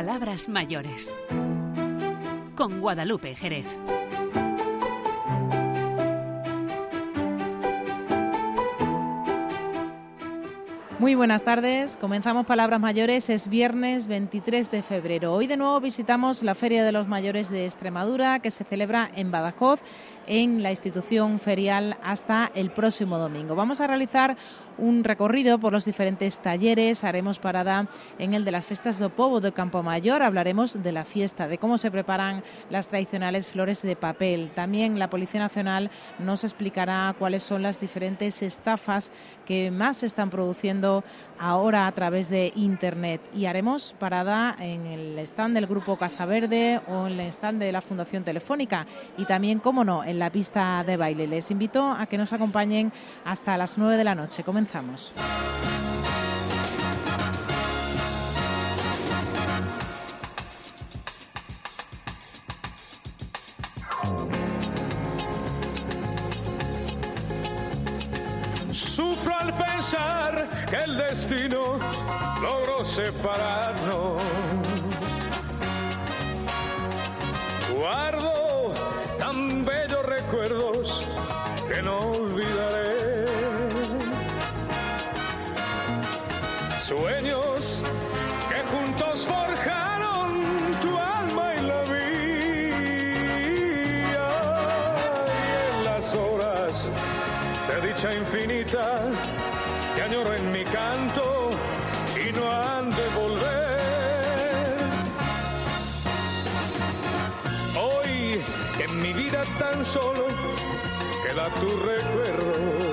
Palabras mayores. Con Guadalupe Jerez. Muy buenas tardes. Comenzamos Palabras Mayores. Es viernes 23 de febrero. Hoy de nuevo visitamos la Feria de los Mayores de Extremadura que se celebra en Badajoz en la institución ferial hasta el próximo domingo. Vamos a realizar un recorrido por los diferentes talleres, haremos parada en el de las fiestas de Povo de Campo Mayor, hablaremos de la fiesta, de cómo se preparan las tradicionales flores de papel. También la Policía Nacional nos explicará cuáles son las diferentes estafas que más se están produciendo ahora a través de Internet. Y haremos parada en el stand del Grupo Casa Verde o en el stand de la Fundación Telefónica y también, cómo no, la pista de baile. Les invito a que nos acompañen hasta las 9 de la noche. Comenzamos. Sufro al pensar que el destino logró separarnos. Infinita que añoro en mi canto y no han de volver. Hoy en mi vida tan solo queda tu recuerdo.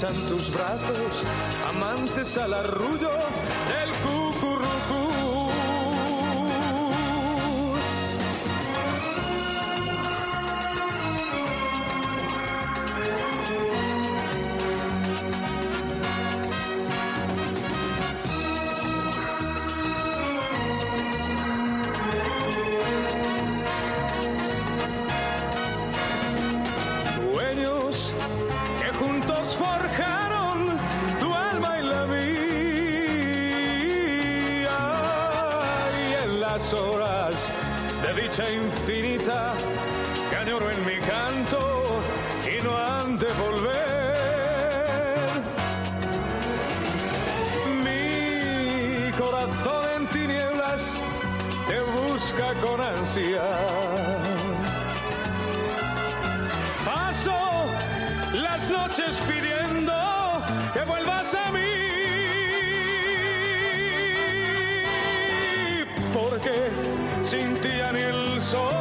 Estrechan tus brazos, amantes al arrullo noches pidiendo que vuelvas a mí. Porque sin ti ya ni el sol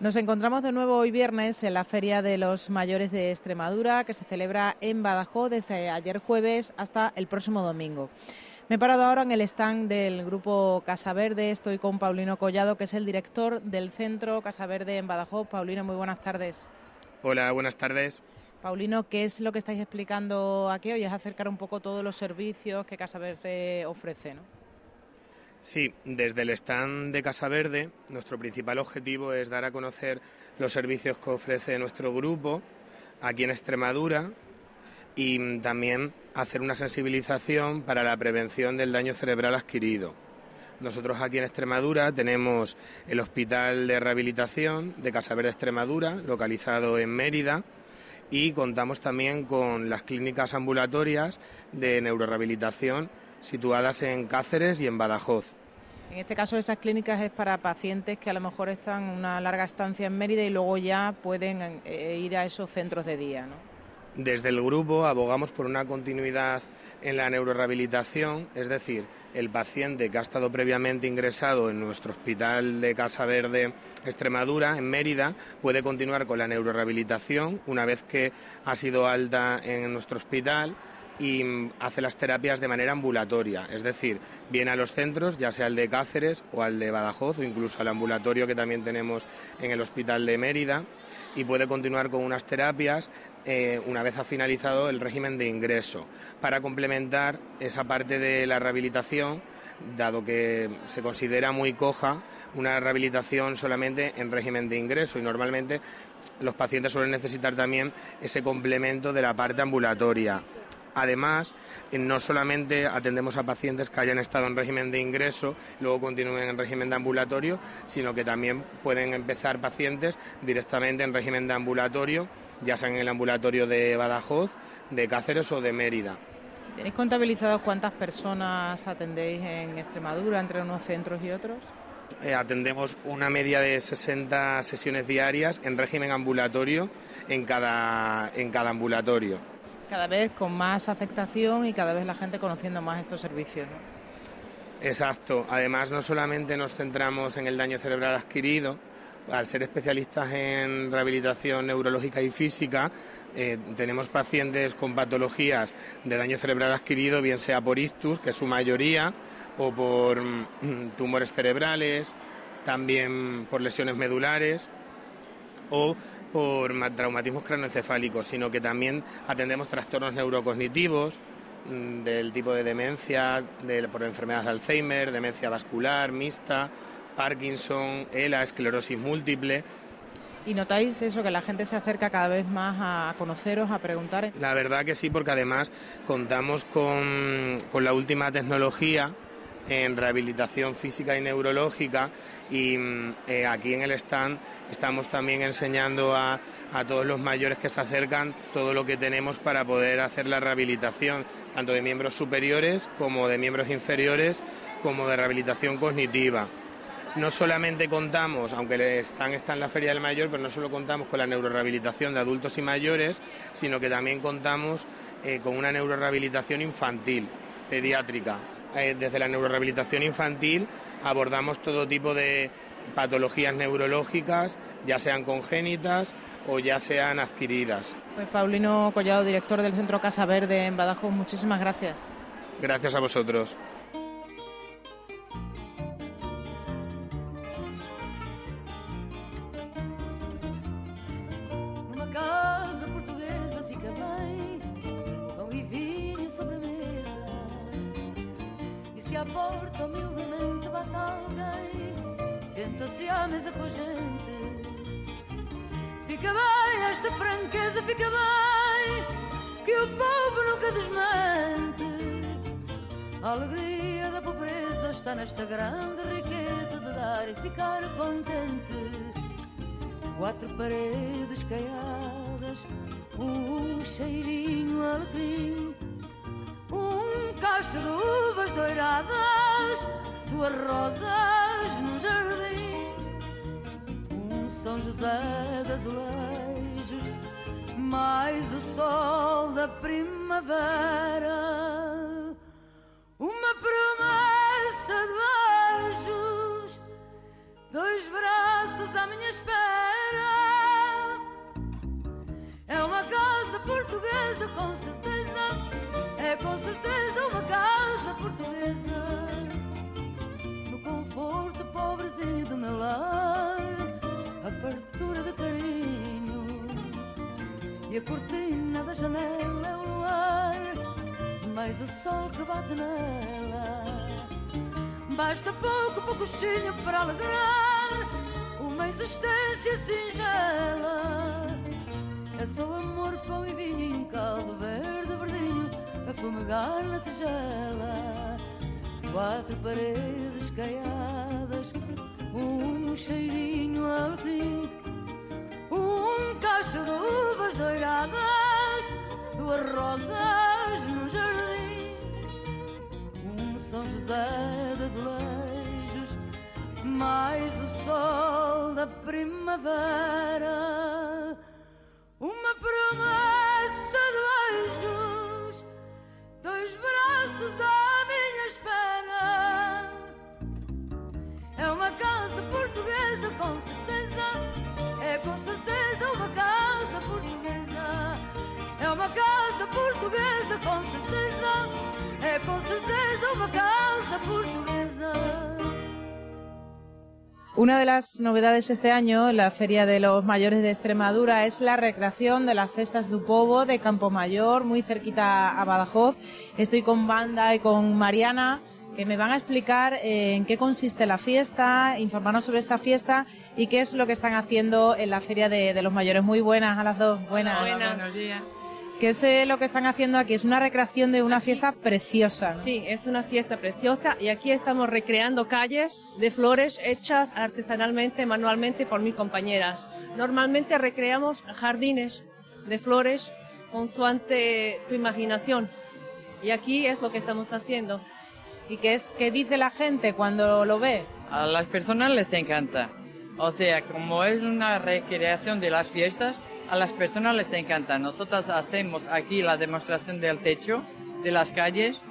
Nos encontramos de nuevo hoy viernes en la Feria de los Mayores de Extremadura, que se celebra en Badajoz desde ayer jueves hasta el próximo domingo. Me he parado ahora en el stand del grupo Casa Verde. Estoy con Paulino Collado, que es el director del centro Casa Verde en Badajoz. Paulino, muy buenas tardes. Hola, buenas tardes. Paulino, ¿qué es lo que estáis explicando aquí hoy? Es acercar un poco todos los servicios que Casa Verde ofrece, ¿no? Sí, desde el stand de Casa Verde, nuestro principal objetivo es dar a conocer los servicios que ofrece nuestro grupo aquí en Extremadura y también hacer una sensibilización para la prevención del daño cerebral adquirido. Nosotros aquí en Extremadura tenemos el Hospital de Rehabilitación de Casa Verde Extremadura, localizado en Mérida, y contamos también con las clínicas ambulatorias de neurorehabilitación situadas en Cáceres y en Badajoz. En este caso, esas clínicas es para pacientes que a lo mejor están una larga estancia en Mérida y luego ya pueden eh, ir a esos centros de día, ¿no? Desde el grupo abogamos por una continuidad en la neurorehabilitación, es decir, el paciente que ha estado previamente ingresado en nuestro hospital de Casa Verde Extremadura, en Mérida, puede continuar con la neurorehabilitación una vez que ha sido alta en nuestro hospital y hace las terapias de manera ambulatoria, es decir, viene a los centros, ya sea el de Cáceres o al de Badajoz o incluso al ambulatorio que también tenemos en el Hospital de Mérida y puede continuar con unas terapias eh, una vez ha finalizado el régimen de ingreso para complementar esa parte de la rehabilitación dado que se considera muy coja una rehabilitación solamente en régimen de ingreso y normalmente los pacientes suelen necesitar también ese complemento de la parte ambulatoria. Además, eh, no solamente atendemos a pacientes que hayan estado en régimen de ingreso, luego continúen en régimen de ambulatorio, sino que también pueden empezar pacientes directamente en régimen de ambulatorio, ya sea en el ambulatorio de Badajoz, de Cáceres o de Mérida. ¿Tenéis contabilizado cuántas personas atendéis en Extremadura entre unos centros y otros? Eh, atendemos una media de 60 sesiones diarias en régimen ambulatorio en cada, en cada ambulatorio cada vez con más aceptación y cada vez la gente conociendo más estos servicios. Exacto. Además, no solamente nos centramos en el daño cerebral adquirido, al ser especialistas en rehabilitación neurológica y física, eh, tenemos pacientes con patologías de daño cerebral adquirido, bien sea por ictus, que es su mayoría, o por mm, tumores cerebrales, también por lesiones medulares o por traumatismos cranoencefálicos, sino que también atendemos trastornos neurocognitivos mm, del tipo de demencia, por enfermedad de Alzheimer, demencia vascular, mixta, Parkinson, ELA, esclerosis múltiple. ¿Y notáis eso, que la gente se acerca cada vez más a conoceros, a preguntar? La verdad que sí, porque además contamos con, con la última tecnología en rehabilitación física y neurológica y mm, eh, aquí en el stand estamos también enseñando a, a, todos los mayores que se acercan todo lo que tenemos para poder hacer la rehabilitación, tanto de miembros superiores como de miembros inferiores, como de rehabilitación cognitiva. No solamente contamos, aunque el está en la Feria del Mayor, pero no solo contamos con la neurorehabilitación de adultos y mayores, sino que también contamos eh, con una neurorehabilitación infantil, pediátrica. Eh, desde la neurorehabilitación infantil abordamos todo tipo de patologías neurológicas, ya sean congénitas o ya sean adquiridas. Pues Paulino Collado, director del Centro Casa Verde en Badajoz, muchísimas gracias. Gracias a vosotros. Porta humildemente bate alguém, senta-se à mesa com a gente. Fica bem esta franqueza, fica bem, que o povo nunca desmente. A alegria da pobreza está nesta grande riqueza de dar e ficar contente. Quatro paredes caiadas, um cheirinho alegrinho um cacho de uvas doiradas, duas rosas no jardim, um São José de azulejos, mais o sol da primavera, uma promessa de beijos, dois braços à minha espera. É uma casa portuguesa com certeza é com certeza uma casa portuguesa. No conforto pobrezinho do meu lar, a fartura de carinho. E a cortina da janela é o luar, mais o sol que bate nela. Basta pouco, pouco chinho para alegrar uma existência singela. É só amor, pão e vinho em caldo verde, a fumegar na tigela, quatro paredes caiadas, um cheirinho alecrim, um cacho de uvas doiradas, duas rosas no jardim, um São José de azulejos, mais o sol da primavera, uma promessa uma casa portuguesa, com certeza. É com certeza uma casa portuguesa. Una de las novedades este año en la Feria de los Mayores de Extremadura es la recreación de las Festas du Povo de Campomayor, muy cerquita a Badajoz. Estoy con Banda y con Mariana que me van a explicar eh, en qué consiste la fiesta, informarnos sobre esta fiesta y qué es lo que están haciendo en la Feria de, de los Mayores. Muy buenas a las dos. Buenas. Buenos días. ¿Qué es eh, lo que están haciendo aquí? Es una recreación de una fiesta preciosa. ¿no? Sí, es una fiesta preciosa y aquí estamos recreando calles de flores hechas artesanalmente, manualmente por mis compañeras. Normalmente recreamos jardines de flores consuante tu imaginación y aquí es lo que estamos haciendo. ¿Y qué es qué dice la gente cuando lo ve? A las personas les encanta. O sea, como es una recreación de las fiestas, a las personas les encanta. Nosotros hacemos aquí la demostración del techo, de las calles,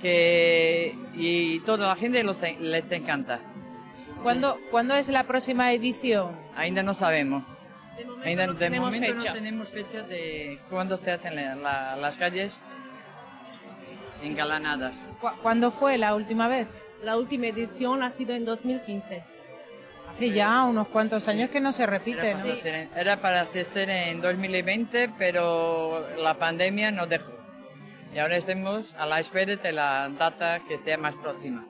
que y toda la gente los les encanta. ¿Cuándo, ¿Cuándo es la próxima edición? Ainda no sabemos. De momento Ainda no de tenemos momento fecha. no tenemos fecha de cuándo se hacen la- la- las calles engalanadas. ¿Cu- ¿Cuándo fue la última vez? La última edición ha sido en 2015. Hace ya unos cuantos años que no se repite, Era ¿no? para, hacer en, era para hacer en 2020, pero la pandemia nos dejó. Y ahora estamos a la espera de la data que sea más próxima.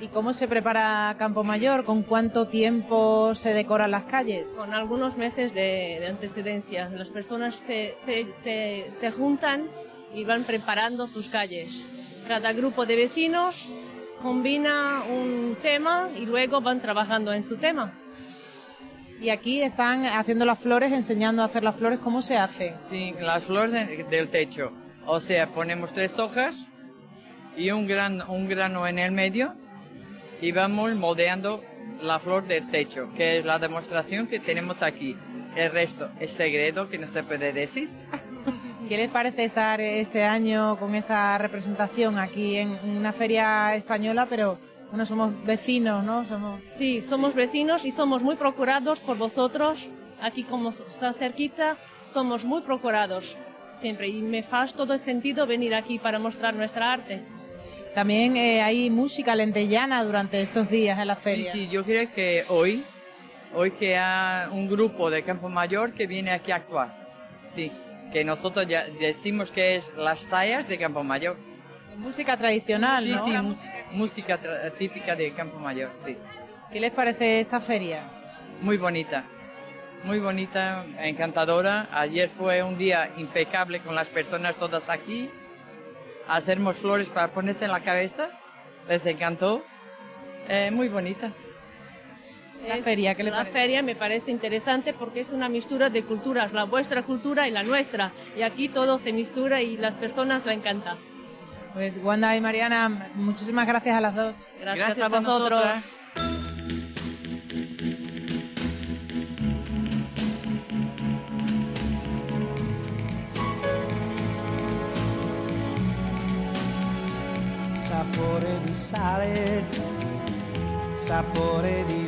¿Y cómo se prepara Campo Mayor? ¿Con cuánto tiempo se decoran las calles? Con algunos meses de, de antecedencia. Las personas se, se, se, se juntan y van preparando sus calles. Cada grupo de vecinos combina un tema y luego van trabajando en su tema. Y aquí están haciendo las flores, enseñando a hacer las flores, ¿cómo se hace? Sí, las flores de- del techo. O sea, ponemos tres hojas y un, gran, un grano en el medio y vamos moldeando la flor del techo, que es la demostración que tenemos aquí. El resto es secreto que no se puede decir. ¿Qué les parece estar este año con esta representación aquí en una feria española, pero bueno, somos vecinos, ¿no? Somos Sí, somos vecinos y somos muy procurados por vosotros. Aquí como está cerquita, somos muy procurados siempre y me hace todo el sentido venir aquí para mostrar nuestra arte. También eh, hay música lentellana durante estos días en la Sí, feria. sí, yo creo que hoy, hoy que hay un grupo de Campo Mayor que viene aquí a actuar. Sí, que nosotros ya decimos que es las sayas de Campo Mayor. Música tradicional, Sí, ¿no? sí, música, típica de Campo Mayor, sí. ¿Qué les parece esta feria? Muy bonita, muy bonita, encantadora. Ayer fue un día impecable con las personas todas aquí. Hacemos flores para ponerse en la cabeza, les encantó. Eh, muy bonita. La Es- feria, ¿qué le La parece? feria me parece interesante porque es una mistura de culturas, la vuestra cultura y la nuestra. Y aquí todo se mistura y las personas la encantan. Pues Wanda y Mariana, muchísimas gracias a las dos. Gracias, a vosotros. sapore di sale, sapore di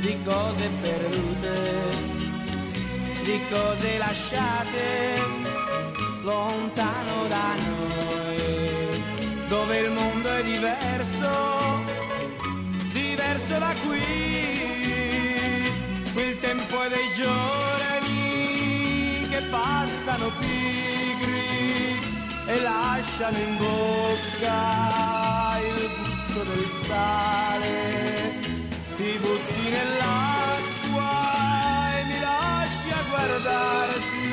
di cose perdute, di cose lasciate lontano da noi, dove il mondo è diverso, diverso da qui, qui il tempo è dei giorni che passano pigri e lasciano in bocca il gusto del sale. Ti butti nell'acqua e mi lasci a guardarti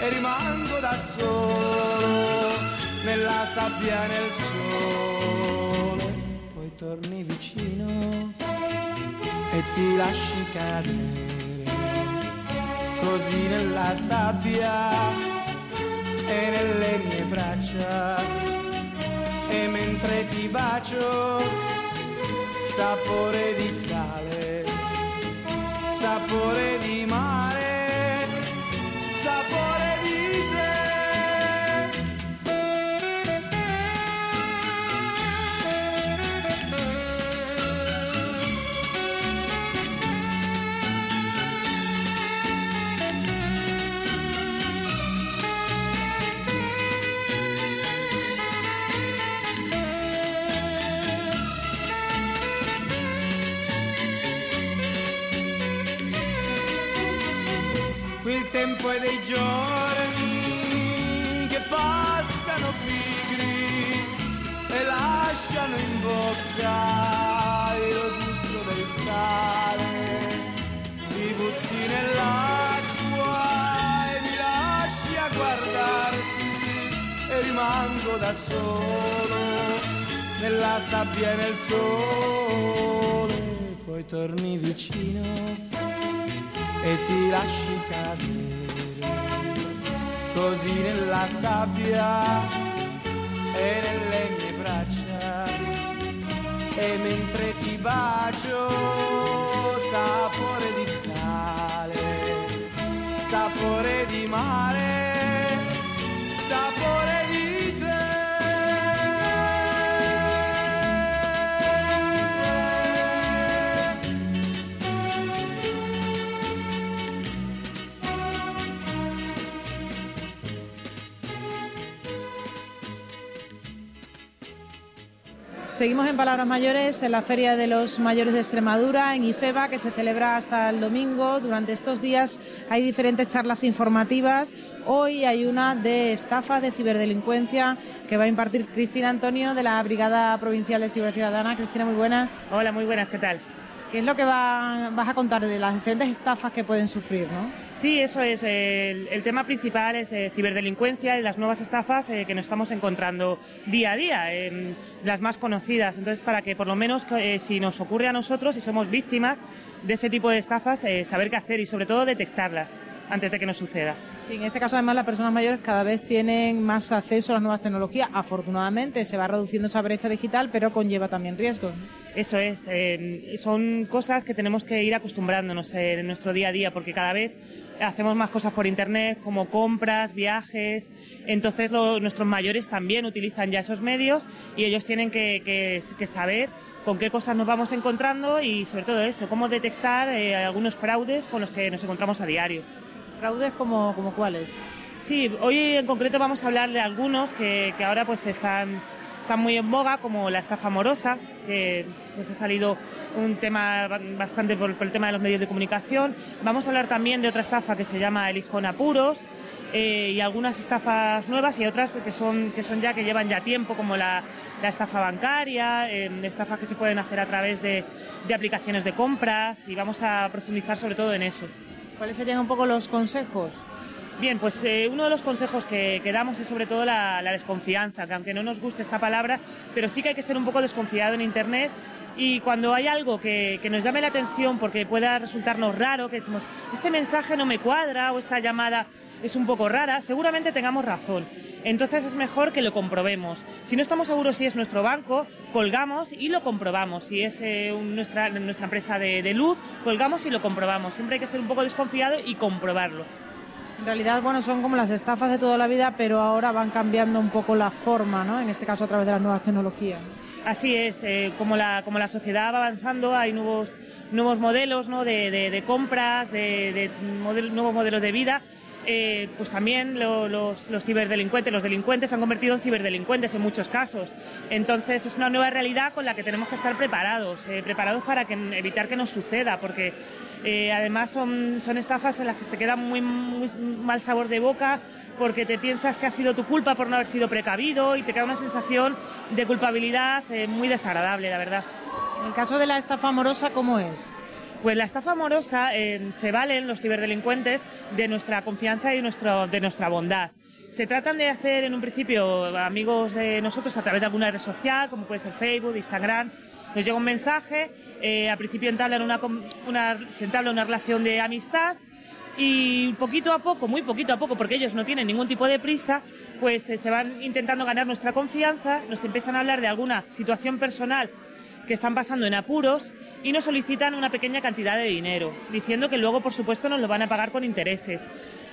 e rimango da solo nella sabbia nel sole. Poi torni vicino e ti lasci cadere così nella sabbia e nelle mie braccia e mentre ti bacio sapore di sale sapore di mare sapore tempo è dei giorni che passano pigri e lasciano in bocca il gusto del sale. Ti butti nell'acqua e mi lasci a guardarti e rimango da solo nella sabbia e nel sole. Poi torni vicino e ti lasci cadere così nella sabbia e nelle mie braccia. E mentre ti bacio sapore di sale sapore di mare Seguimos en Palabras Mayores en la Feria de los Mayores de Extremadura, en IFEBA, que se celebra hasta el domingo. Durante estos días hay diferentes charlas informativas. Hoy hay una de estafa, de ciberdelincuencia, que va a impartir Cristina Antonio de la Brigada Provincial de Seguridad Ciudadana. Cristina, muy buenas. Hola, muy buenas, ¿qué tal? ¿Qué es lo que va- vas a contar de las diferentes estafas que pueden sufrir, no? Sí, eso es. El, tema principal es de ciberdelincuencia y las nuevas estafas eh, que nos estamos encontrando día a día, em, las más conocidas. Entonces, para que por lo menos eh, si nos ocurre a nosotros y somos víctimas de ese tipo de estafas, eh, saber qué hacer y sobre todo detectarlas antes de que nos suceda. Sí, en este caso, además, las personas mayores cada vez tienen más acceso a las nuevas tecnologías. Afortunadamente, se va reduciendo esa brecha digital, pero conlleva también riesgos. Eso es, eh, son cosas que tenemos que ir acostumbrándonos eh, en nuestro día a día, porque cada vez hacemos más cosas por Internet, como compras, viajes, entonces lo- nuestros mayores también utilizan ya esos medios y ellos tienen que, que- que saber con qué cosas nos vamos encontrando y sobre todo eso, cómo detectar eh, algunos fraudes con los que nos encontramos a diario. ¿Fraudes como, como cuáles? Sí, hoy en concreto vamos a hablar de algunos que, que ahora pues están, están muy en boga, como la estafa amorosa, que pues ha salido un tema ba- bastante por, el tema de los medios de comunicación. Vamos a hablar también de otra estafa que se llama el hijo apuros eh, y algunas estafas nuevas y otras que son, que son ya que llevan ya tiempo, como la, la estafa bancaria, eh, estafas que se pueden hacer a través de, de aplicaciones de compras y vamos a profundizar sobre todo en eso. ¿Cuáles serían un poco los consejos? Bien, pues eh, uno de los consejos que, damos es sobre todo la, desconfianza, que aunque no nos guste esta palabra, pero sí que hay que ser un poco desconfiado en Internet y cuando hay algo que, que nos llame la atención porque pueda resultarnos raro, que decimos, este mensaje no me cuadra o esta llamada es un poco rara, seguramente tengamos razón. Entonces es mejor que lo comprobemos. Si no estamos seguros si es nuestro banco, colgamos y lo comprobamos. Si es eh, un- nuestra, nuestra empresa de, de luz, colgamos y lo comprobamos. Siempre hay que ser un poco desconfiado y comprobarlo. En realidad, bueno, son como las estafas de toda la vida, pero ahora van cambiando un poco la forma, ¿no? En este caso a través de las nuevas tecnologías. Así es, eh, como, la, como la sociedad va avanzando, hay nuevos, nuevos modelos ¿no? de, de- compras, de, de model- nuevos modelos de vida. Eh, pues también lo- los, ciberdelincuentes, los delincuentes se han convertido en ciberdelincuentes en muchos casos. Entonces es una nueva realidad con la que tenemos que estar preparados, eh, preparados para evitar que nos suceda, porque eh, además son, son estafas en las que te queda muy, muy mal sabor de boca, porque te piensas que ha sido tu culpa por no haber sido precavido y te queda una sensación de culpabilidad eh, muy desagradable, la verdad. El caso de la estafa amorosa, ¿cómo es? Pues la estafa amorosa eh, se valen los ciberdelincuentes de nuestra confianza y de nuestra bondad. Se tratan de hacer en un principio amigos de nosotros a través de alguna red social, como puede ser Facebook, Instagram, Nos llega un mensaje, eh, al principio entablan una, una, se entabla una relación de amistad y poquito a poco, muy poquito a poco, porque ellos no tienen ningún tipo de prisa, pues eh, se van intentando ganar nuestra confianza, nos empiezan a hablar de alguna situación personal que están pasando en apuros y nos solicitan una pequeña cantidad de dinero, diciendo que luego, por supuesto, nos lo van a pagar con intereses.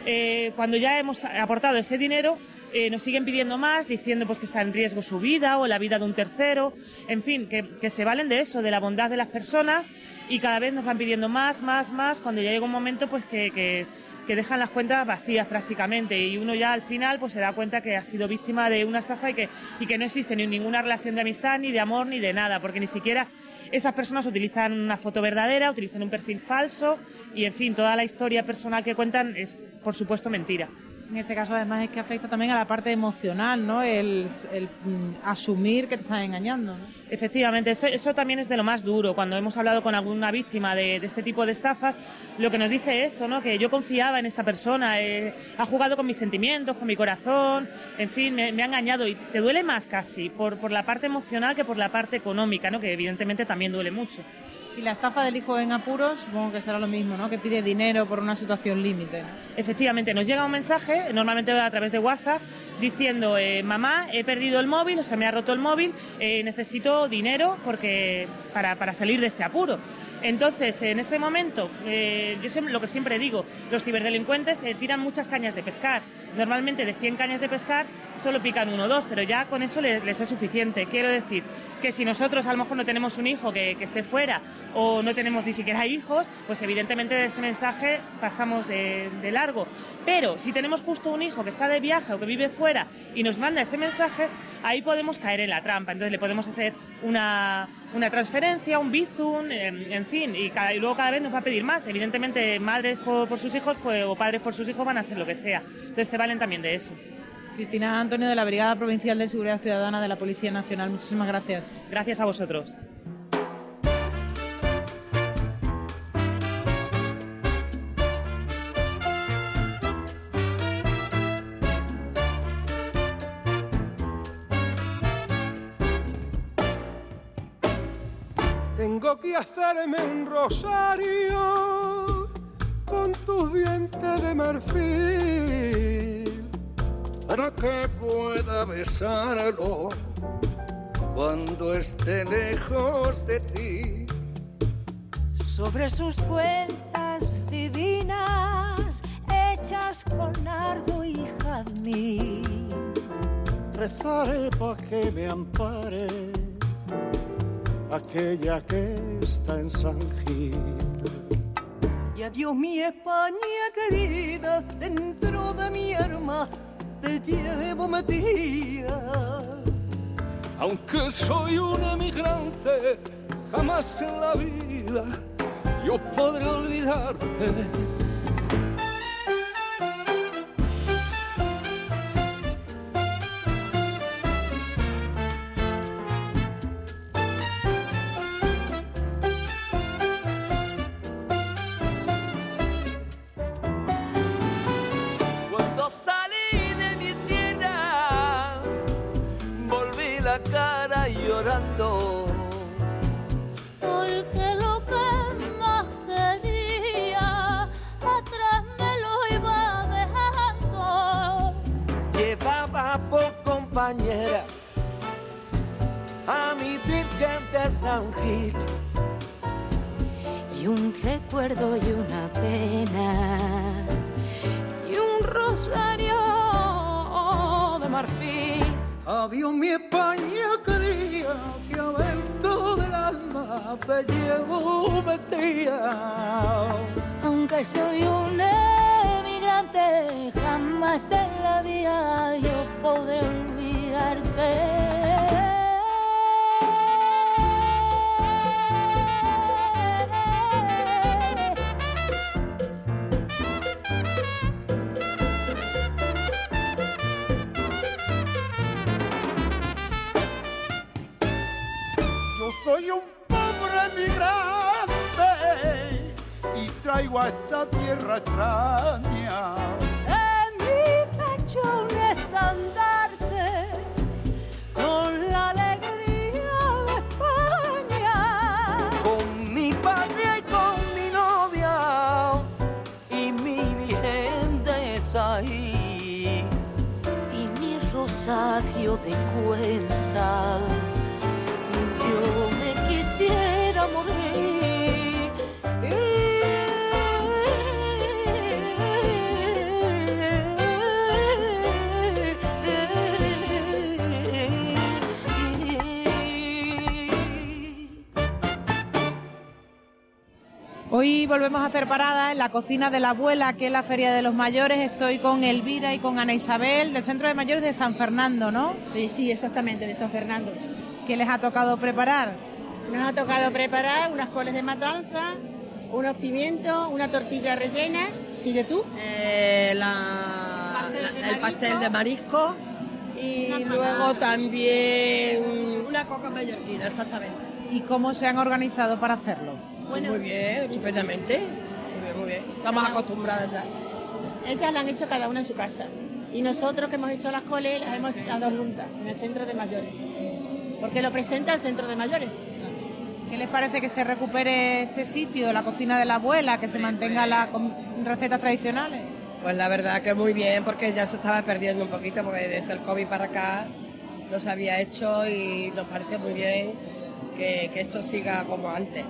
Eh, cuando ya hemos aportado ese dinero, eh, nos siguen pidiendo más, diciendo pues que está en riesgo su vida o la vida de un tercero, en fin, que, se valen de eso, de la bondad de las personas y cada vez nos van pidiendo más, más, más, cuando ya llega un momento pues que- que dejan las cuentas vacías prácticamente y uno ya al final pues se da cuenta que ha sido víctima de una estafa y que, y que no existe ni ninguna relación de amistad, ni de amor, ni de nada, porque ni siquiera esas personas utilizan una foto verdadera, utilizan un perfil falso y en fin, toda la historia personal que cuentan es por supuesto mentira. En este caso, además, es que afecta también a la parte emocional, ¿no? El, el, mm, asumir que te están engañando. ¿no? Efectivamente, eso, eso también es de lo más duro. Cuando hemos hablado con alguna víctima de, este tipo de estafas, lo que nos dice es eso, ¿no? Que yo confiaba en esa persona, eh, ha jugado con mis sentimientos, con mi corazón, en fin, me, me ha engañado. Y te duele más casi por, por la parte emocional que por la parte económica, ¿no? Que evidentemente también duele mucho. Y la estafa del hijo en apuros, supongo que será lo mismo, ¿no? Que pide dinero por una situación límite. Efectivamente, nos llega un mensaje, normalmente a través de WhatsApp, diciendo, eh, mamá, he perdido el móvil, o se me ha roto el móvil, eh, necesito dinero porque para, para salir de este apuro. Entonces, en ese momento, eh, yo siempre- lo que siempre digo, los ciberdelincuentes tiran muchas cañas de pescar. Normalmente de 100 cañas de pescar solo pican uno o dos, pero ya con eso les, es suficiente. Quiero decir que si nosotros a lo mejor no tenemos un hijo que esté fuera o no tenemos ni siquiera hijos, pues evidentemente de ese mensaje pasamos de, de largo. Pero si tenemos justo un hijo que está de viaje o que vive fuera y nos manda ese mensaje, ahí podemos caer en la trampa. Entonces le podemos hacer una, una transferencia, un bizum, en, en fin, y, cada- y luego cada vez nos va a pedir más. Evidentemente, madres por, por sus hijos pues, o padres por sus hijos van a hacer lo que sea. Entonces se valen también de eso. Cristina Antonio de la Brigada Provincial de Seguridad Ciudadana de la Policía Nacional, muchísimas gracias. Gracias a vosotros. Que hacerme un rosario con tus dientes de marfil para que pueda besarlo cuando esté lejos de ti. sobre sus cuentas divinas hechas con nardo y jazmín. Rezaré para que me ampare aquella que está en San Gil. Y adiós mi España querida, dentro de mi alma te llevo metida. Aunque soy un emigrante, jamás en la vida yo podré olvidarte. Te llevo metida. Aunque soy un emigrante, jamás en la vida yo podré olvidarte. Soy un traigo a esta tierra extraña. En mi pecho un estandarte Hoy volvemos a hacer parada en la cocina de la abuela, que es la Feria de los Mayores. Estoy con Elvira y con Ana Isabel del Centro de Mayores de San Fernando, ¿no? Sí, sí, exactamente, de San Fernando. ¿Qué les ha tocado preparar? Nos ha tocado preparar unas coles de matanza, unos pimientos, una tortilla rellena. ¿Sigue tú? Eh, la- Pastel de la- el pastel de marisco y luego también una coca mallorquina, exactamente. ¿Y cómo se han organizado para hacerlo? Muy bien, estupendamente. Muy bien, muy bien. Estamos acostumbradas ya. Ellas la han hecho cada una en su casa. Y nosotros que hemos hecho las coles las hemos dado juntas en el centro de mayores. Porque lo presenta el centro de mayores. ¿Qué les parece que se recupere este sitio, la cocina de la abuela, que se mantenga las recetas tradicionales? Pues la verdad que muy bien, porque ya se estaba perdiendo un poquito, porque desde el COVID para acá no se había hecho y nos parece muy bien que, que esto siga como antes.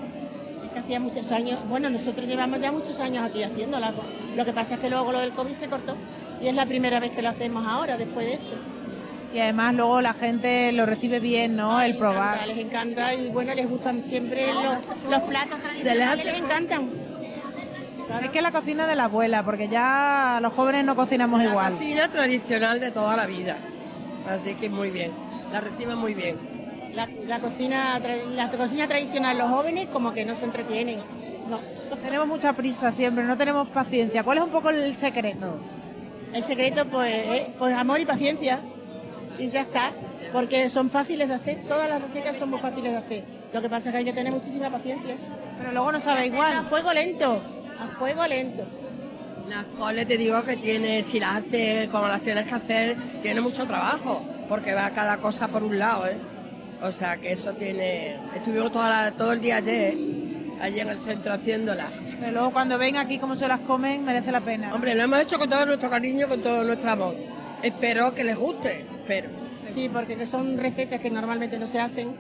Es que hacía muchos años, bueno, nosotros llevamos ya muchos años aquí haciéndola. Lo que pasa es que luego lo del COVID se cortó. Y es la primera vez que lo hacemos ahora, después de eso. Y además luego la gente lo recibe bien, ¿no? El probar. encanta, les encanta y bueno, les gustan siempre los, los platos Se les hace- les encantan. Es que la cocina de la abuela, porque ya los jóvenes no cocinamos La igual. cocina tradicional de toda la vida. Así que muy bien. La reciben muy bien. La, la cocina, tra- la cocina tradicional, los jóvenes como que no se entretienen. No. Tenemos mucha prisa siempre, no tenemos paciencia. ¿Cuál es un poco el secreto? El secreto, pues, es, pues amor y paciencia. Y ya está. Porque son fáciles de hacer. Todas las recetas son muy fáciles de hacer. Lo que pasa es que hay que tener muchísima paciencia. Pero luego no sabe igual. A fuego lento. A fuego lento. Las coles te digo que tiene, si las haces como las tienes que hacer, tiene mucho trabajo, porque va cada cosa por un lado, ¿eh? O sea que eso tiene. Estuvimos toda la- todo el día ayer, allí en el centro haciéndola. Pero luego cuando ven aquí cómo se las comen, merece la pena. Hombre, lo hemos hecho con todo nuestro cariño, con todo nuestro amor. Espero que les guste, espero. Sí, porque que son recetas que normalmente no se hacen.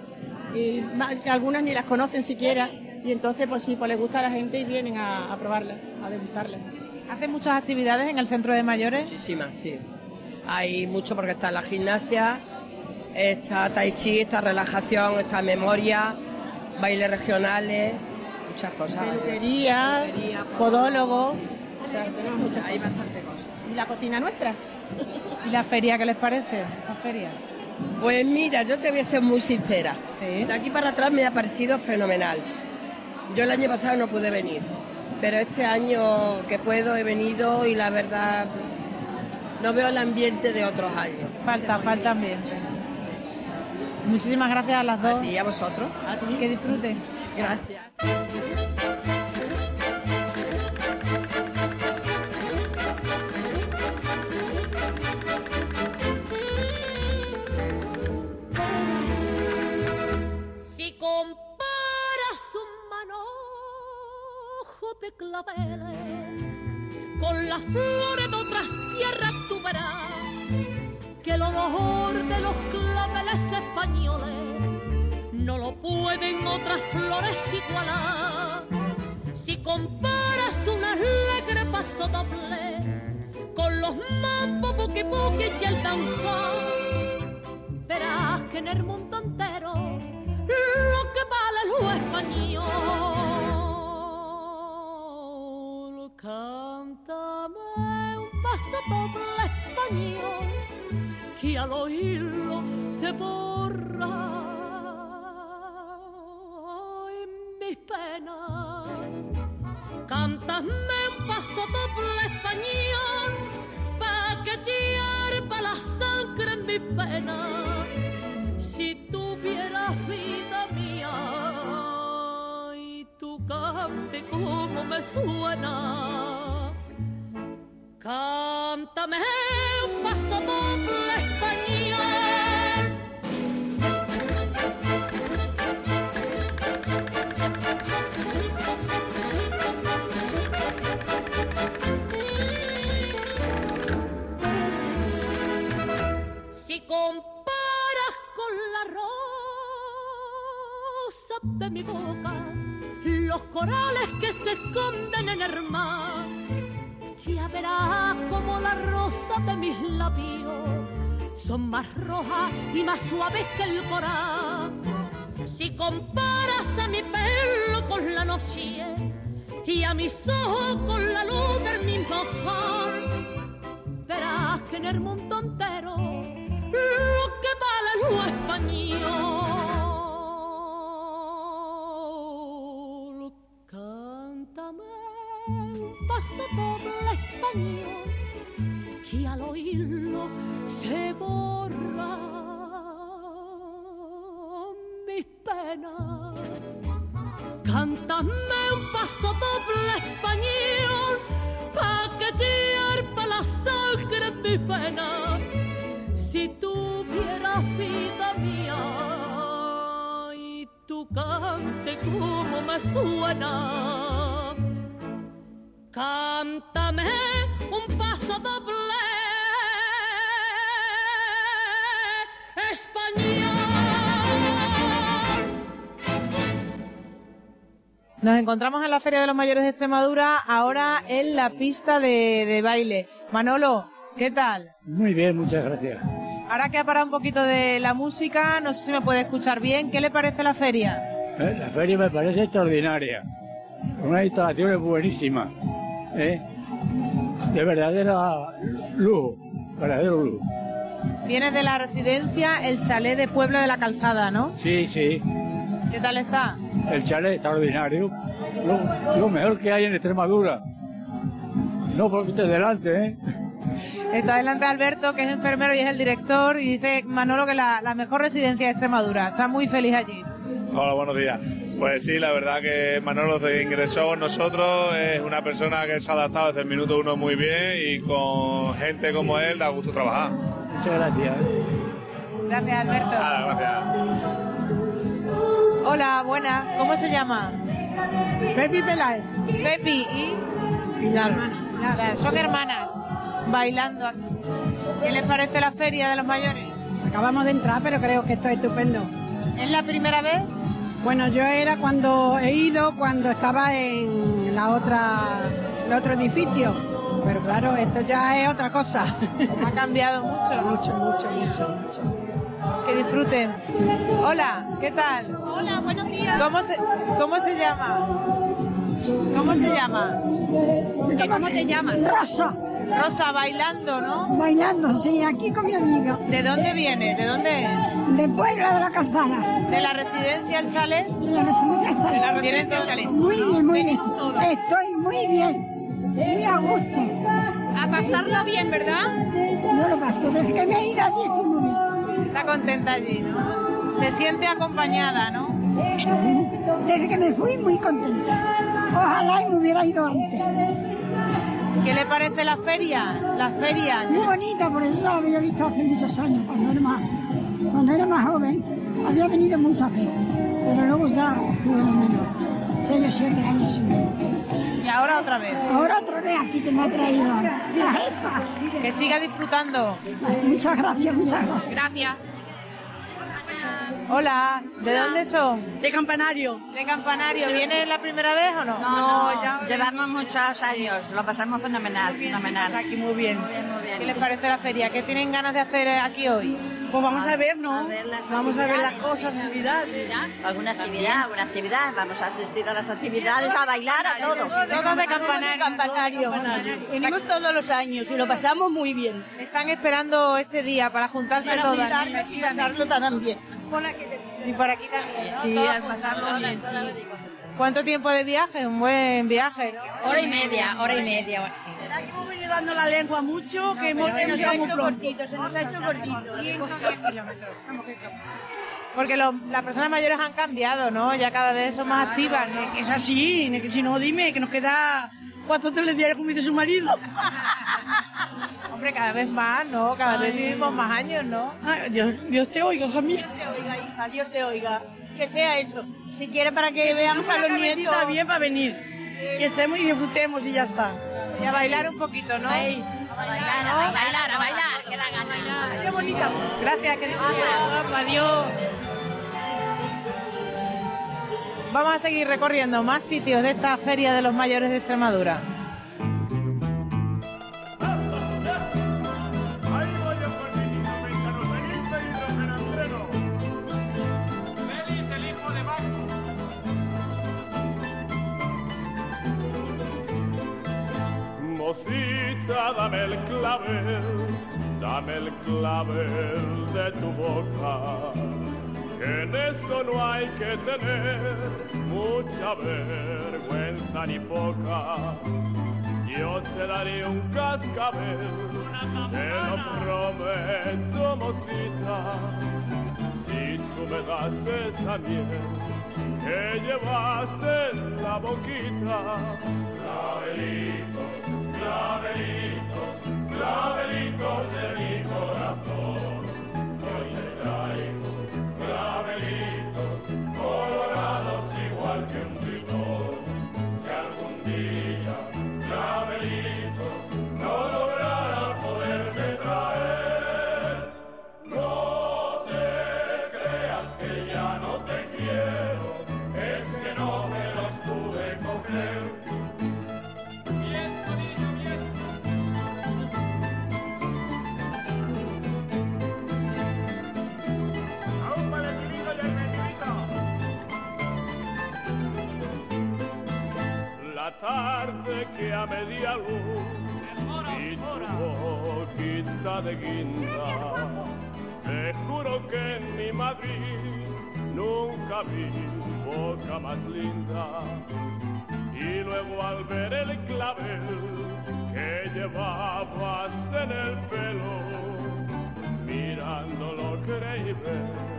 Y algunas ni las conocen siquiera. Y entonces, pues sí, pues les gusta a la gente y vienen a, a probarlas, a degustarlas. ¿Hacen muchas actividades en el centro de mayores? Muchísimas, sí. Hay mucho porque está la gimnasia, está tai chi, está relajación, está memoria, bailes regionales, muchas cosas. Peluquería, podólogo. O sea, tenemos muchas Hay cosas. bastante cosas. ¿Y la cocina nuestra? ¿Y la feria qué les parece? La feria. Pues mira, yo te voy a ser muy sincera. Sí. De aquí para atrás me ha parecido fenomenal. Yo el año pasado no pude venir, pero este año que puedo he venido y la verdad no veo el ambiente de otros años. Falta, falta ambiente. Muchísimas gracias a las dos. Y a vosotros. A ti. Que disfruten. Gracias. Si comparas un manojo de claveles con las flores de otras tierras, tú verás que el olor de los claveles españoles no lo pueden otras flores igualar. Si comparas un alegre paso doble con los mambos buki buki y el danzón, verás que en el mundo entero lo que vale lo español. Cántame un paso doble español que al oírlo se borra en mis penas. Cántame un paso doble español pa' que hierva la sangre en mi pena. Si tuvieras vida mía y tu cante como me suena. Cántame un paso doble de mi boca, los corales que se esconden en el mar. Ya verás como la rosa de mis labios son más rojas y más suaves que el coral. Si comparas a mi pelo con la noche y a mis ojos con la luz del mismo sol, verás que en el mundo entero que vale lo español. Cántame un paso doble español que al oírlo se borra mis penas. Cántame un paso doble español pa' que hierva la sangre en mi pena. Me suena. Cántame un paso doble español. Nos encontramos en la Feria de los Mayores de Extremadura, ahora en la pista de, de baile. Manolo, ¿qué tal? Muy bien, muchas gracias. Ahora que ha parado un poquito de la música, no sé si me puede escuchar bien. ¿Qué le parece la feria? Eh, La feria me parece extraordinaria. Unas instalaciones buenísimas. ¿eh? De verdadera lujo. Verdadero lujo. Vienes de la residencia El Chalet de Puebla de la Calzada, ¿no? Sí, sí. ¿Qué tal está? El chalet extraordinario. Lo, lo mejor que hay en Extremadura. No porque esté delante, ¿eh? Está delante Alberto, que es enfermero y es el director, y dice Manolo que la, la mejor residencia de Extremadura. Está muy feliz allí. Hola, buenos días. Pues sí, la verdad que Manolo se ingresó con nosotros, es una persona que se ha adaptado desde el minuto uno muy bien y con gente como él da gusto trabajar. Muchas gracias. Gracias, Alberto. Nada, gracias. Hola, buena. ¿Cómo se llama? Pepi Peláez. Pepi y Pilar. Pilar. Son hermanas bailando aquí. ¿Qué les parece la feria de los mayores? Acabamos de entrar, pero creo que esto es estupendo. ¿Es la primera vez? Bueno, yo era cuando he ido, cuando estaba en la otra, el otro edificio. Pero claro, esto ya es otra cosa. Ha cambiado mucho. Mucho, mucho, mucho, mucho. Que disfruten. Hola, ¿qué tal? Hola, buenos días. ¿Cómo se, cómo se llama? ¿Cómo se llama? ¿Cómo te llamas? Rosa. Rosa, bailando, ¿no? Bailando, sí, aquí con mi amiga. ¿De dónde viene? ¿De dónde es? De Puebla de la Calzada. ¿De la residencia El Chalet? De la residencia del Chalet. De la residencia El Chalet. Muy bien, muy bien. Estoy muy bien. Muy a gusto. A pasarlo bien, ¿verdad? No lo paso. Desde que me he ido allí estoy muy bien. Está contenta allí, ¿no? Se siente acompañada, ¿no? Desde que me fui muy contenta. Ojalá y me hubiera ido antes. ¿Qué le parece la feria? La feria. Muy bonita, por eso la había visto hace muchos años, cuando era más, cuando era más joven. Había venido muchas veces, pero luego ya tuve lo menos. Seis o siete años sin venir. Y ahora otra vez. Ahora otra vez aquí que me ha traído la jefa. Que siga disfrutando. Muchas gracias, muchas gracias. Gracias. Hola, ¿de dónde son? De Campanario. ¿De Campanario? ¿Viene la primera vez o no? No, ya llevamos muchos años, lo pasamos fenomenal, fenomenal. Aquí muy bien. Muy bien, muy bien. ¿Qué les parece la feria? ¿Qué tienen ganas de hacer aquí hoy? Pues vamos a ver, ¿no? vamos a ver las cosas, sí. actividades. Alguna actividad, alguna actividad. Vamos a asistir a las actividades, a bailar, a todo. Todos de campanario. Venimos todos los años y lo pasamos muy bien. Están esperando este día para juntarse todas. Y pasarlo también. Y por aquí también. ¿no? Sí, al pasarlo bien, ¿Cuánto tiempo de viaje? Un buen viaje, ¿no? Hora y media, hora y media o así. ¿Será que hemos venido dando la lengua mucho? que hemos, pero hemos ya hecho cortito, se nos ha hecho cortito. Porque lo- las personas mayores han cambiado, ¿no? Ya cada vez son más activas, ¿no? Es así, es que si no, dime, que nos queda cuatro telediarios como dice su marido. Hombre, cada vez más, ¿no? Cada vez vivimos más años, ¿no? Ay, Dios, Dios te oiga, hija mía. Dios te oiga, hija, Dios te oiga. Que sea eso. Si quiere para que veamos a los nietos. Está bien para venir. Que estemos y disfrutemos y ya está. Y a bailar un poquito, ¿no? A bailar, a bailar, a bailar, que da gana. Qué bonita. Gracias, que Adiós. vamos a seguir recorriendo más sitios de esta Feria de los Mayores de Extremadura. Mocita, dame el clavel, dame el clavel de tu boca, que en eso no hay que tener mucha vergüenza ni poca. Yo te daré un cascabel, te lo prometo, mocita, si tú me das esa miel que llevas en la boquita. Clavelito, colorados media luz y tu boquita de guinda, te juro que en mi Madrid nunca vi boca más linda. Y luego al ver el clavel que llevabas en el pelo, mirándolo creí ver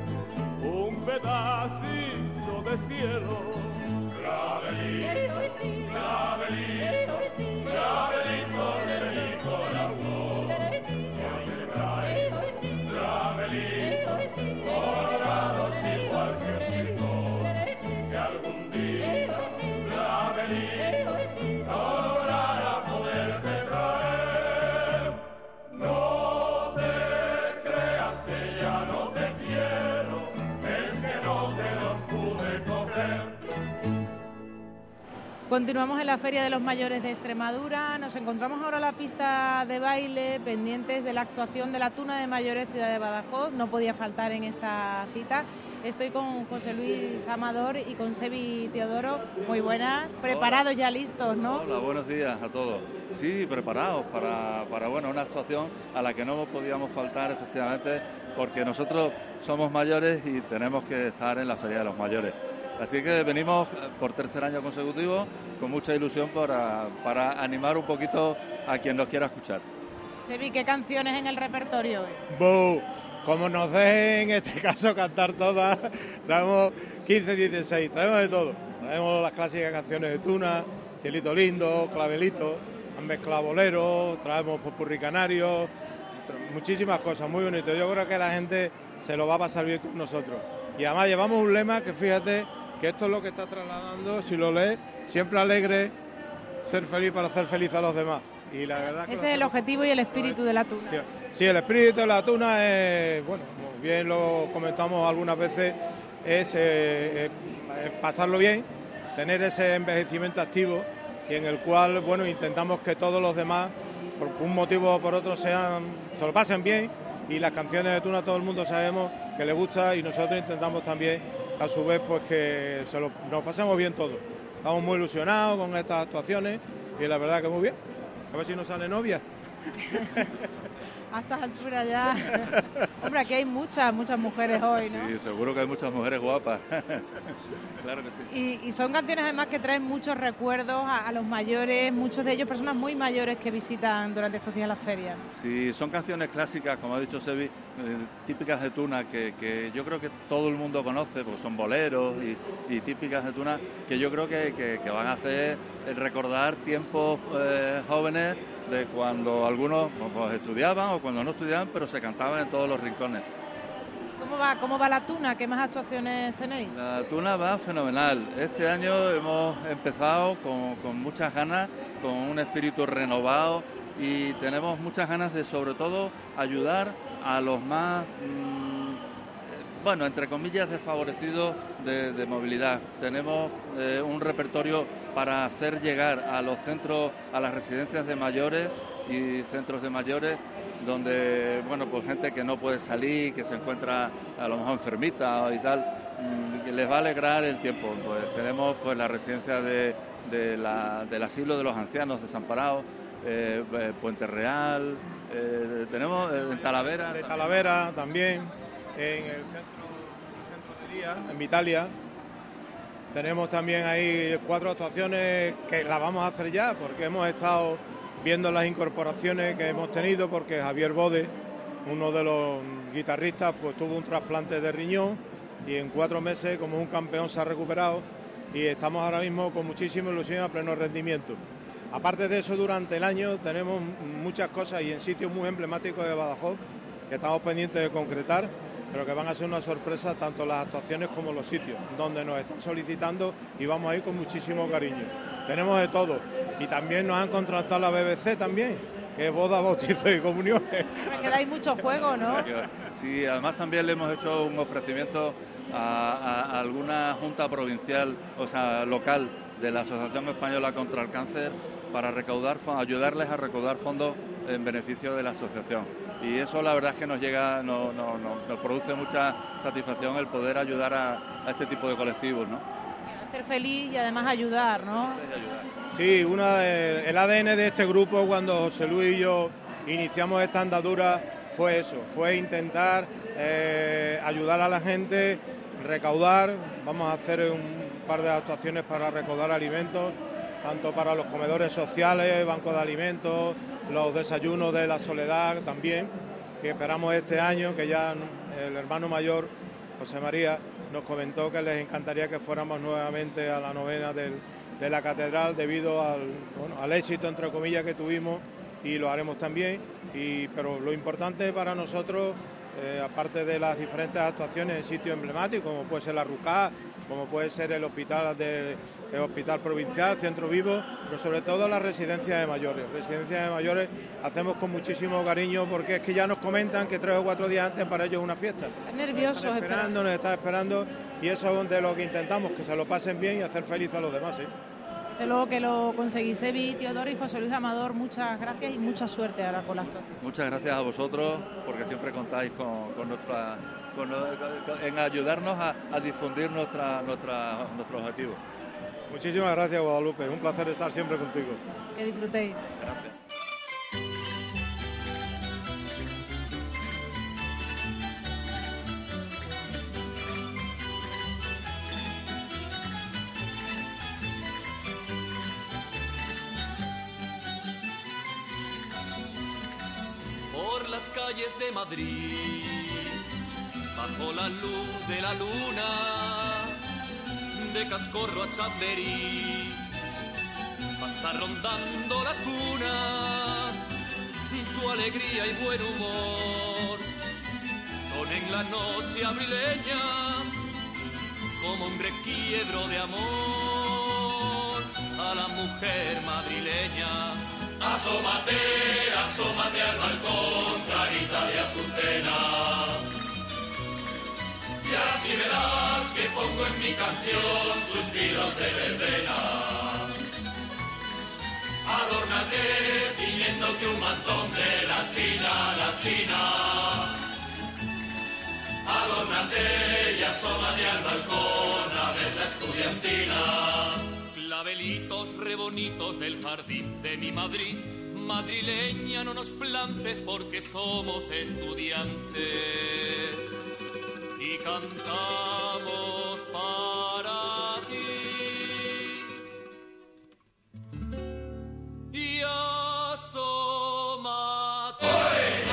un pedacito de cielo. Clavelito, clavelito, clavelito Continuamos en la Feria de los Mayores de Extremadura. Nos encontramos ahora en la pista de baile, pendientes de la actuación de la Tuna de Mayores Ciudad de Badajoz. No podía faltar en esta cita. Estoy con José Luis Amador y con Sebi Teodoro. Muy buenas, preparados ya listos, ¿no? Hola, buenos días a todos. Sí, preparados para, para bueno, una actuación a la que no podíamos faltar efectivamente porque nosotros somos mayores y tenemos que estar en la Feria de los Mayores. Así que venimos por tercer año consecutivo con mucha ilusión para, para animar un poquito a quien nos quiera escuchar. Sebi, ¿qué canciones en el repertorio hoy? ¡Bu! Como nos dejen en este caso cantar todas, traemos 15, 16, traemos de todo. Traemos las clásicas canciones de Tuna, Cielito Lindo, Clavelito, han mezclado boleros, traemos popurrí canario, tra- muchísimas cosas, muy bonito. Yo creo que la gente se lo va a pasar bien con nosotros. Y además llevamos un lema que fíjate que esto es lo que está trasladando, si lo lees, siempre alegre, ser feliz para hacer feliz a los demás. Y la verdad Ese es el objetivo y el espíritu de la Tuna. Sí, el espíritu de la tuna es, bueno, como bien lo comentamos algunas veces, es eh, eh, eh, pasarlo bien, tener ese envejecimiento activo y en el cual, bueno, intentamos que todos los demás, por un motivo o por otro, sean, se lo pasen bien y las canciones de tuna todo el mundo sabemos que le gusta y nosotros intentamos también, a su vez, pues que se lo- nos pasemos bien todos. Estamos muy ilusionados con estas actuaciones y la verdad que muy bien. A ver si nos sale novia. A estas alturas ya. Hombre, aquí hay muchas, muchas mujeres hoy, ¿no? Y seguro que hay muchas mujeres guapas. claro que sí. Y, y son canciones además que traen muchos recuerdos a, a los mayores, muchos de ellos personas muy mayores que visitan durante estos días las ferias. Sí, son canciones clásicas, como ha dicho Sebi, típicas de Tuna, que, que yo creo que todo el mundo conoce, porque son boleros y, y típicas de Tuna, que yo creo que, que- que van a hacer recordar tiempos eh, jóvenes de cuando algunos pues, estudiaban o cuando no estudiaban, pero se cantaban en todos los rincones. ¿Cómo va, cómo va la tuna? ¿Qué más actuaciones tenéis? La tuna va fenomenal. Este año hemos empezado con, con muchas ganas, con un espíritu renovado y tenemos muchas ganas de sobre todo ayudar a los más mm, bueno, entre comillas, desfavorecidos de, movilidad. Tenemos eh, un repertorio para hacer llegar a los centros, a las residencias de mayores y centros de mayores donde, bueno, pues gente que no puede salir, que se encuentra a lo mejor enfermita y tal, mm, les va a alegrar el tiempo. Pues tenemos pues la residencia de, de la- del asilo de los ancianos desamparados, eh, eh, Puente Real, eh, tenemos en Talavera. de Talavera también, en el centro, centro de día, en Vitalia. Tenemos también ahí cuatro actuaciones que las vamos a hacer ya, porque hemos estado viendo las incorporaciones que hemos tenido, porque Javier Bode, uno de los guitarristas, pues tuvo un trasplante de riñón y en cuatro meses, como un campeón, se ha recuperado y estamos ahora mismo con muchísima ilusión a pleno rendimiento. Aparte de eso, durante el año tenemos muchas cosas y en sitios muy emblemáticos de Badajoz que estamos pendientes de concretar, pero que van a ser una sorpresa tanto las actuaciones como los sitios, donde nos están solicitando y vamos a ir con muchísimo cariño. Tenemos de todo y también nos han contratado la BBC también, que es boda, bautizo y comuniones. Me quedáis mucho juego, ¿no? Sí, además también le hemos hecho un ofrecimiento a, a- a alguna junta provincial, o sea, local de la Asociación Española contra el Cáncer para recaudar, ayudarles a recaudar fondos en beneficio de la asociación. Y eso la verdad es que nos llega, no- no- no- nos produce mucha satisfacción el poder ayudar a, a este tipo de colectivos, ¿no? Hacer feliz y además ayudar, ¿no? Sí, una de- el ADN de este grupo cuando José Luis y yo iniciamos esta andadura fue eso, fue intentar eh, ayudar a la gente, recaudar, vamos a hacer un par de actuaciones para recaudar alimentos, tanto para los comedores sociales, bancos de alimentos, los desayunos de la soledad también, que esperamos este año, que ya el hermano mayor, José María, nos comentó que les encantaría que fuéramos nuevamente a la novena del- de la catedral debido al, bueno, al éxito, entre comillas, que tuvimos y lo haremos también. Y, pero lo importante para nosotros, eh, aparte de las diferentes actuaciones en sitios emblemáticos, como puede ser la RUCA, como puede ser el hospital, de, el hospital provincial, Centro Vivo, pero sobre todo la residencia de mayores. Residencia de mayores hacemos con muchísimo cariño porque es que ya nos comentan que tres o cuatro días antes para ellos es una fiesta. Nerviosos, Están esperando, nos están esperando y eso es de lo que intentamos, que se lo pasen bien y hacer feliz a los demás. ¿sí? Desde luego que lo conseguís. Evi, Teodoro y José Luis Amador, muchas gracias y mucha suerte ahora con la actuación. Muchas gracias a vosotros porque siempre contáis con, con nuestra, con- en ayudarnos a, a difundir nuestra, nuestra, nuestro objetivo. Muchísimas gracias Guadalupe, un placer estar siempre contigo. Que disfrutéis. Gracias. por las calles de Madrid, la luz de la luna, de Cascorro a Chamberí, pasa rondando la cuna, su alegría y buen humor, son en la noche abrileña, como un requiebro de amor a la mujer madrileña. Asómate, asómate al balcón, carita de azucena. Y así verás que pongo en mi canción suspiros de verbena. Adórnate ciñéndote un mantón de la China, la China. Adórnate y asómate al balcón a ver la estudiantina. Clavelitos rebonitos del jardín de mi Madrid. Madrileña, no nos plantes porque somos estudiantes y cantamos para ti. Y asómate,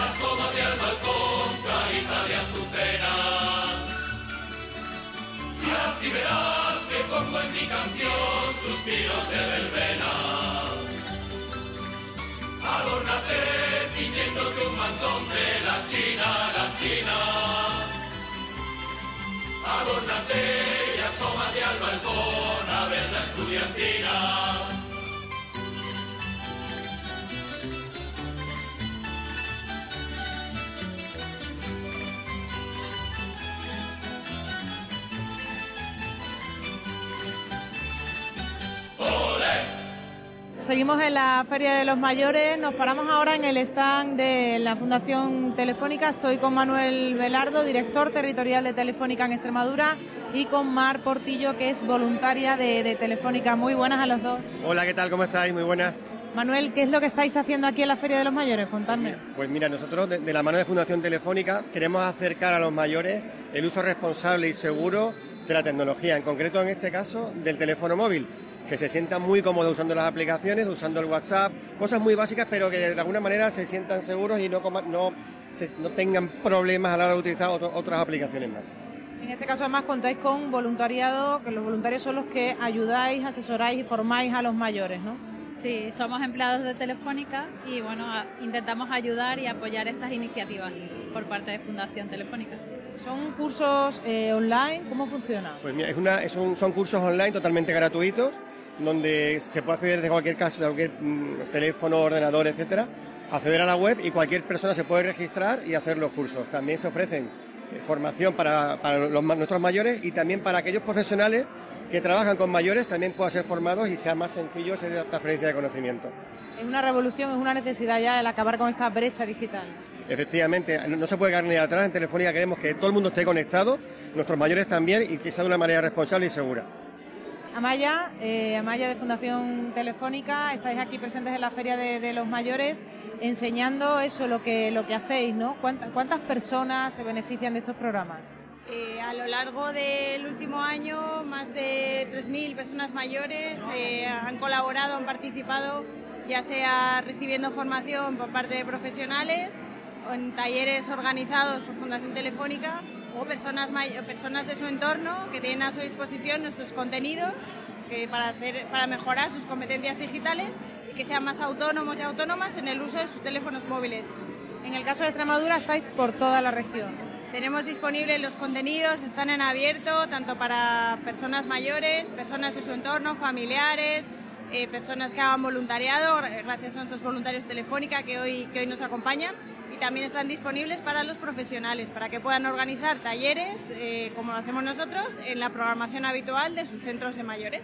asómate al balcón, carita de azucena. Y así verás que pongo en mi canción suspiros de verbena. Adórnate ciñéndote un mantón de la China, la China. Adórnate y asómate al balcón a ver la estudiantina. Seguimos en la Feria de los Mayores, nos paramos ahora en el stand de la Fundación Telefónica. Estoy con Manuel Velardo, director territorial de Telefónica en Extremadura, y con Mar Portillo, que es voluntaria de, de Telefónica. Muy buenas a los dos. Hola, ¿qué tal? ¿Cómo estáis? Muy buenas. Manuel, ¿qué es lo que estáis haciendo aquí en la Feria de los Mayores? Contadme. Pues mira, nosotros de, de la mano de Fundación Telefónica queremos acercar a los mayores el uso responsable y seguro de la tecnología, en concreto en este caso del teléfono móvil, que se sientan muy cómodos usando las aplicaciones, usando el WhatsApp, cosas muy básicas, pero que de alguna manera se sientan seguros y no, coma- no, se- no tengan problemas a la hora de utilizar otro- otras aplicaciones más. En este caso, además, contáis con voluntariado, que los voluntarios son los que ayudáis, asesoráis y formáis a los mayores, ¿no? Sí, somos empleados de Telefónica y bueno, intentamos ayudar y apoyar estas iniciativas por parte de Fundación Telefónica. ¿Son cursos eh, online? ¿Cómo funciona? Pues mira, es una, es un- son cursos online totalmente gratuitos, donde se puede acceder desde cualquier caso, de cualquier mm, teléfono, ordenador, etcétera, acceder a la web y cualquier persona se puede registrar y hacer los cursos. También se ofrecen eh, formación para, para los nuestros mayores y también para aquellos profesionales que trabajan con mayores también puedan ser formados y sea más sencillo esa transferencia de conocimiento. Es una revolución, es una necesidad ya el acabar con esta brecha digital. Efectivamente, no se puede quedar ni atrás. En Telefónica queremos que todo el mundo esté conectado, nuestros mayores también, y que sea de una manera responsable y segura. Amaya, eh, Amaya de Fundación Telefónica, estáis aquí presentes en la Feria de, de los Mayores enseñando eso, lo que, lo que hacéis, ¿no? ¿Cuántas, ¿Cuántas personas se benefician de estos programas? Eh, a lo largo del último año, más de 3.000 personas mayores eh, han colaborado, han participado, ya sea recibiendo formación por parte de profesionales o en talleres organizados por Fundación Telefónica o personas, personas de su entorno que tienen a su disposición nuestros contenidos que para, hacer, para mejorar sus competencias digitales y que sean más autónomos y autónomas en el uso de sus teléfonos móviles. En el caso de Extremadura estáis por toda la región. Tenemos disponibles los contenidos, están en abierto tanto para personas mayores, personas de su entorno, familiares, eh, personas que hagan voluntariado, gracias a nuestros voluntarios Telefónica que hoy, que hoy nos acompañan. Y también están disponibles para los profesionales, para que puedan organizar talleres, eh, como lo hacemos nosotros, en la programación habitual de sus centros de mayores.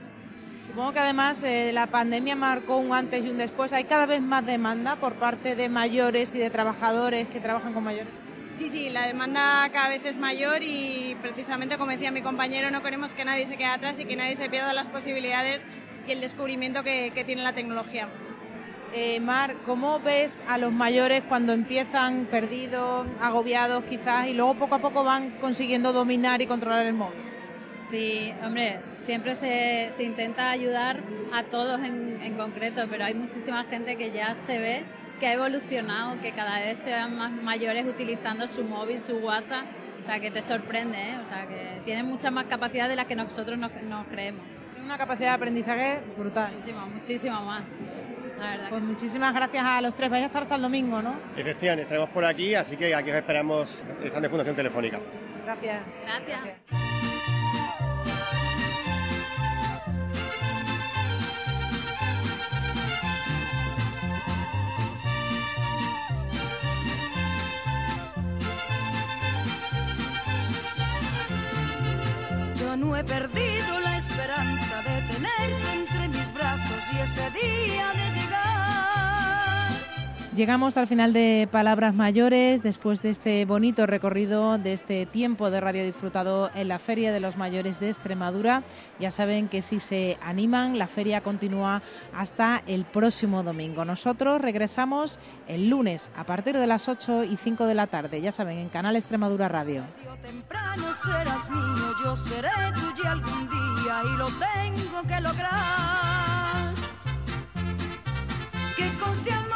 Supongo que además eh, la pandemia marcó un antes y un después. Hay cada vez más demanda por parte de mayores y de trabajadores que trabajan con mayores. Sí, sí, la demanda cada vez es mayor y precisamente como decía mi compañero, no queremos que nadie se quede atrás y que nadie se pierda las posibilidades y el descubrimiento que, que tiene la tecnología. Eh, Mar, ¿cómo ves a los mayores cuando empiezan perdidos, agobiados quizás, y luego poco a poco van consiguiendo dominar y controlar el móvil? Sí, hombre, siempre se, se intenta ayudar a todos en, en concreto, pero hay muchísima gente que ya se ve que ha evolucionado, que cada vez se van más mayores utilizando su móvil, su WhatsApp, o sea que te sorprende, ¿eh? o sea que tienen mucha más capacidad de la que nosotros nos, nos creemos. Una capacidad de aprendizaje brutal. Muchísimo, muchísimo más. La verdad Pues que sí. muchísimas gracias a los tres. Vais a estar hasta el domingo, ¿no? Efectivamente, estaremos por aquí, así que aquí os esperamos, están de Fundación Telefónica. Gracias. Gracias. Yo no he perdido ese día de llegar. Llegamos al final de Palabras Mayores, después de este bonito recorrido, de este tiempo de radio disfrutado en la Feria de los Mayores de Extremadura. Ya saben que si se animan, la feria continúa hasta el próximo domingo. Nosotros regresamos el lunes a partir de las 8 y 5 de la tarde, ya saben, en Canal Extremadura Radio. Temprano serás mío, yo seré tuya algún día y lo tengo que lograr. Que